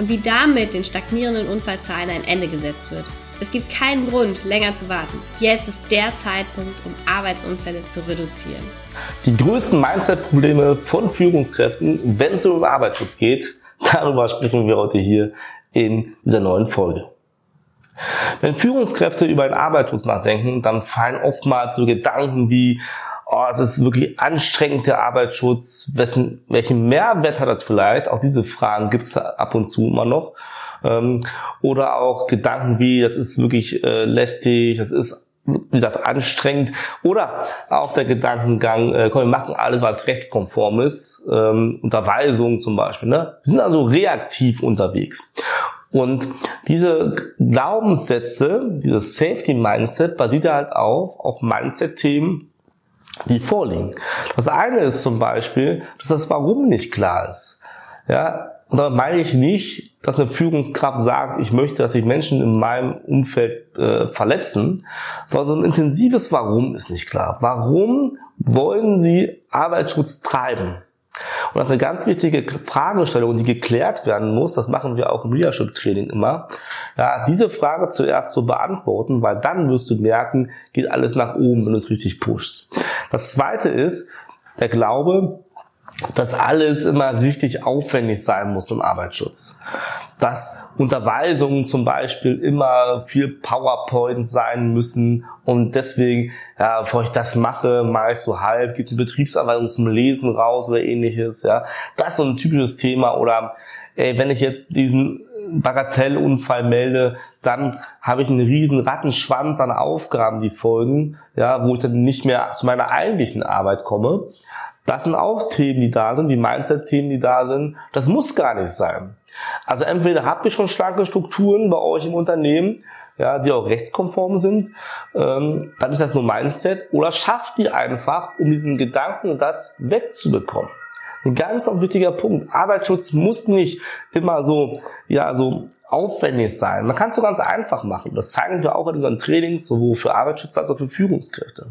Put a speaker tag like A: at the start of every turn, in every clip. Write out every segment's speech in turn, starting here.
A: und wie damit den stagnierenden Unfallzahlen ein Ende gesetzt wird. Es gibt keinen Grund, länger zu warten. Jetzt ist der Zeitpunkt, um Arbeitsunfälle zu reduzieren.
B: Die größten Mindset-Probleme von Führungskräften, wenn es um Arbeitsschutz geht, darüber sprechen wir heute hier in dieser neuen Folge. Wenn Führungskräfte über den Arbeitsschutz nachdenken, dann fallen oftmals so Gedanken wie, oh, es ist wirklich anstrengend, der Arbeitsschutz, wessen, welchen Mehrwert hat das vielleicht? Auch diese Fragen gibt es ab und zu immer noch. Ähm, oder auch Gedanken wie, das ist wirklich äh, lästig, das ist wie gesagt, anstrengend. Oder auch der Gedankengang, äh, komm, wir machen alles, was rechtskonform ist. Ähm, Unterweisung zum Beispiel. Ne? Wir sind also reaktiv unterwegs. Und diese Glaubenssätze, dieses Safety-Mindset basiert halt auch auf Mindset-Themen, die vorliegen. Das eine ist zum Beispiel, dass das Warum nicht klar ist. Ja, und da meine ich nicht, dass eine Führungskraft sagt, ich möchte, dass sich Menschen in meinem Umfeld äh, verletzen, sondern ein intensives Warum ist nicht klar. Warum wollen Sie Arbeitsschutz treiben? Und das ist eine ganz wichtige Fragestellung, die geklärt werden muss. Das machen wir auch im Leadership-Training immer. Ja, diese Frage zuerst zu beantworten, weil dann wirst du merken, geht alles nach oben, wenn du es richtig pushst. Das zweite ist der Glaube, dass alles immer richtig aufwendig sein muss im Arbeitsschutz. Dass Unterweisungen zum Beispiel immer viel PowerPoint sein müssen und deswegen, ja, bevor ich das mache, mache ich so halb, gibt eine Betriebsanweisung zum Lesen raus oder ähnliches, ja. Das ist so ein typisches Thema oder ey, wenn ich jetzt diesen Bagatellunfall melde, dann habe ich einen riesen Rattenschwanz an Aufgaben, die folgen, ja, wo ich dann nicht mehr zu meiner eigentlichen Arbeit komme. Das sind auch Themen, die da sind, die Mindset-Themen, die da sind. Das muss gar nicht sein. Also entweder habt ihr schon starke Strukturen bei euch im Unternehmen, ja, die auch rechtskonform sind, ähm, dann ist das nur Mindset, oder schafft die einfach, um diesen Gedankensatz wegzubekommen. Ein ganz, ganz wichtiger Punkt. Arbeitsschutz muss nicht immer so, ja, so aufwendig sein. Man kann es so ganz einfach machen. Das zeigen wir auch in unseren Trainings, sowohl für Arbeitsschutz als auch für Führungskräfte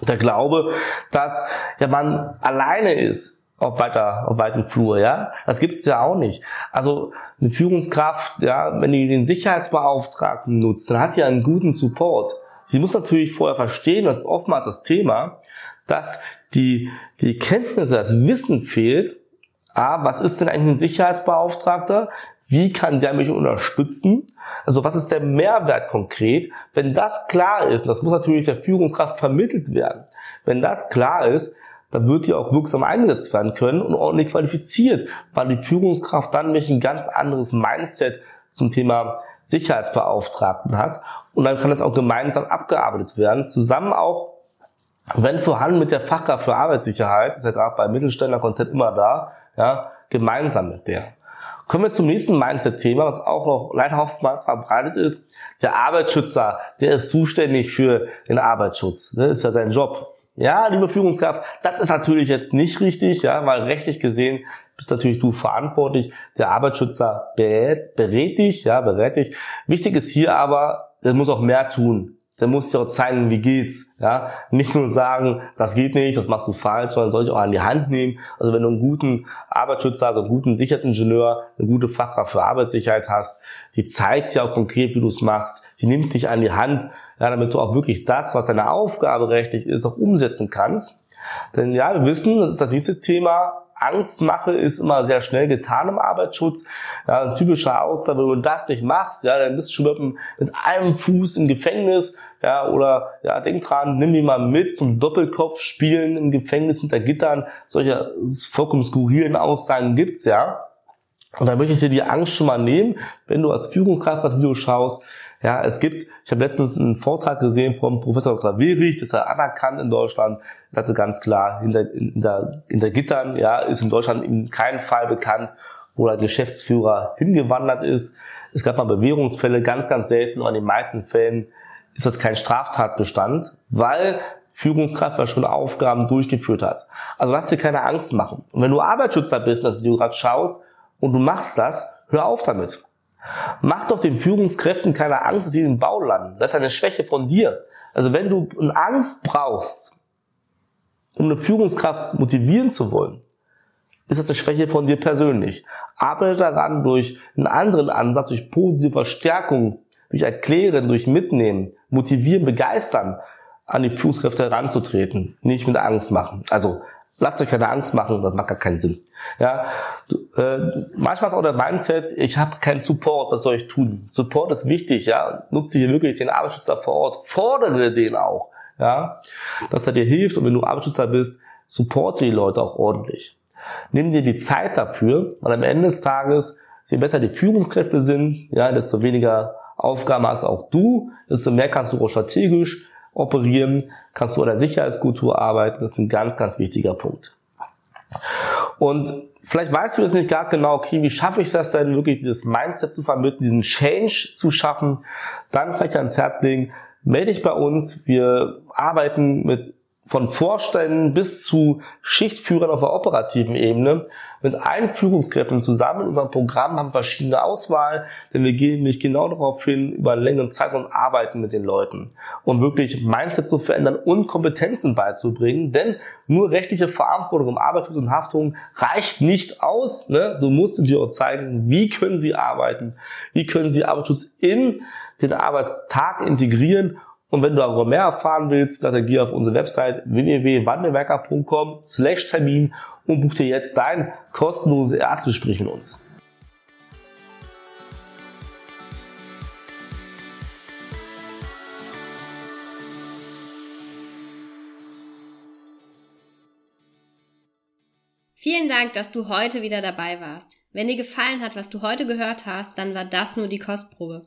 B: der Glaube, dass ja man alleine ist auf weiter, auf weiten Flur, ja. Das gibt's ja auch nicht. Also eine Führungskraft, ja, wenn die den Sicherheitsbeauftragten nutzt, dann hat die einen guten Support. Sie muss natürlich vorher verstehen, das ist oftmals das Thema, dass die, die Kenntnisse, das Wissen fehlt, ah, was ist denn eigentlich ein Sicherheitsbeauftragter? Wie kann der mich unterstützen? Also was ist der Mehrwert konkret? Wenn das klar ist, und das muss natürlich der Führungskraft vermittelt werden, wenn das klar ist, dann wird die auch wirksam eingesetzt werden können und ordentlich qualifiziert, weil die Führungskraft dann nämlich ein ganz anderes Mindset zum Thema Sicherheitsbeauftragten hat und dann kann das auch gemeinsam abgearbeitet werden, zusammen auch, wenn vorhanden mit der Fachkraft für Arbeitssicherheit, ist ja gerade bei Mittelständlerkonzept immer da, ja, gemeinsam mit der. Kommen wir zum nächsten Mindset-Thema, was auch noch leider oftmals verbreitet ist. Der Arbeitsschützer, der ist zuständig für den Arbeitsschutz. Das ist ja sein Job. Ja, liebe Führungskraft, das ist natürlich jetzt nicht richtig, ja, weil rechtlich gesehen bist natürlich du verantwortlich. Der Arbeitsschützer berät, berät dich, ja, berät dich. Wichtig ist hier aber, er muss auch mehr tun der muss dir auch zeigen, wie geht's. Ja, nicht nur sagen, das geht nicht, das machst du falsch, sondern soll ich auch an die Hand nehmen. Also wenn du einen guten Arbeitsschützer, also einen guten Sicherheitsingenieur, eine gute Fachkraft für Arbeitssicherheit hast, die zeigt dir auch konkret, wie du es machst. Die nimmt dich an die Hand, ja, damit du auch wirklich das, was deine Aufgabe rechtlich ist, auch umsetzen kannst. Denn ja, wir wissen, das ist das nächste Thema, Angstmache ist immer sehr schnell getan im Arbeitsschutz. Ja, ein typischer Aussage, wenn du das nicht machst, ja, dann bist du schon mit, einem Fuß im Gefängnis, ja, oder, ja, denk dran, nimm die mal mit zum Doppelkopf spielen im Gefängnis hinter Gittern. Solche vollkommen skurrilen Aussagen gibt's, ja. Und da möchte ich dir die Angst schon mal nehmen, wenn du als Führungskraft das Video schaust. Ja, es gibt, ich habe letztens einen Vortrag gesehen vom Professor Dr. Wehrich, das ist ja anerkannt in Deutschland, sagte ganz klar, hinter, hinter, hinter Gittern, ja, ist in Deutschland in keinem Fall bekannt, wo der Geschäftsführer hingewandert ist. Es gab mal Bewährungsfälle, ganz, ganz selten, aber in den meisten Fällen ist das kein Straftatbestand, weil Führungskraft ja schon Aufgaben durchgeführt hat. Also lass dir keine Angst machen. Und wenn du Arbeitsschützer bist, das Video gerade schaust und du machst das, hör auf damit. Mach doch den Führungskräften keine Angst, dass sie den Bau landen. Das ist eine Schwäche von dir. Also wenn du eine Angst brauchst, um eine Führungskraft motivieren zu wollen, ist das eine Schwäche von dir persönlich. Arbeite daran durch einen anderen Ansatz, durch positive Verstärkung, durch Erklären, durch Mitnehmen, motivieren, begeistern, an die Führungskräfte heranzutreten, nicht mit Angst machen. Also lasst euch keine Angst machen, das macht gar keinen Sinn. Ja, du, äh, manchmal ist auch der Mindset, ich habe keinen Support, was soll ich tun? Support ist wichtig, ja. Nutze hier wirklich den Arbeitsschützer vor Ort, fordere den auch, ja, dass er dir hilft und wenn du Arbeitsschützer bist, supporte die Leute auch ordentlich. Nimm dir die Zeit dafür, weil am Ende des Tages, je besser die Führungskräfte sind, ja, desto weniger Aufgaben hast auch du, desto mehr kannst du auch strategisch operieren, kannst du an der Sicherheitskultur arbeiten. Das ist ein ganz, ganz wichtiger Punkt. Und vielleicht weißt du jetzt nicht gar genau, okay, wie schaffe ich das denn, wirklich dieses Mindset zu vermitteln, diesen Change zu schaffen, dann vielleicht ans Herz legen, melde dich bei uns. Wir arbeiten mit von Vorständen bis zu Schichtführern auf der operativen Ebene mit allen Führungskräften zusammen in unserem Programm haben verschiedene Auswahl, denn wir gehen nämlich genau darauf hin, über einen längeren Zeitraum arbeiten mit den Leuten, um wirklich Mindset zu verändern und Kompetenzen beizubringen, denn nur rechtliche Verantwortung um Arbeitsschutz und Haftung reicht nicht aus. Ne? Du musst dir auch zeigen, wie können sie arbeiten, wie können sie Arbeitsschutz in den Arbeitstag integrieren und wenn du darüber mehr erfahren willst, dann geh auf unsere Website www.wandelwerker.com slash Termin und buch dir jetzt dein kostenloses Erstgespräch mit uns.
A: Vielen Dank, dass du heute wieder dabei warst. Wenn dir gefallen hat, was du heute gehört hast, dann war das nur die Kostprobe.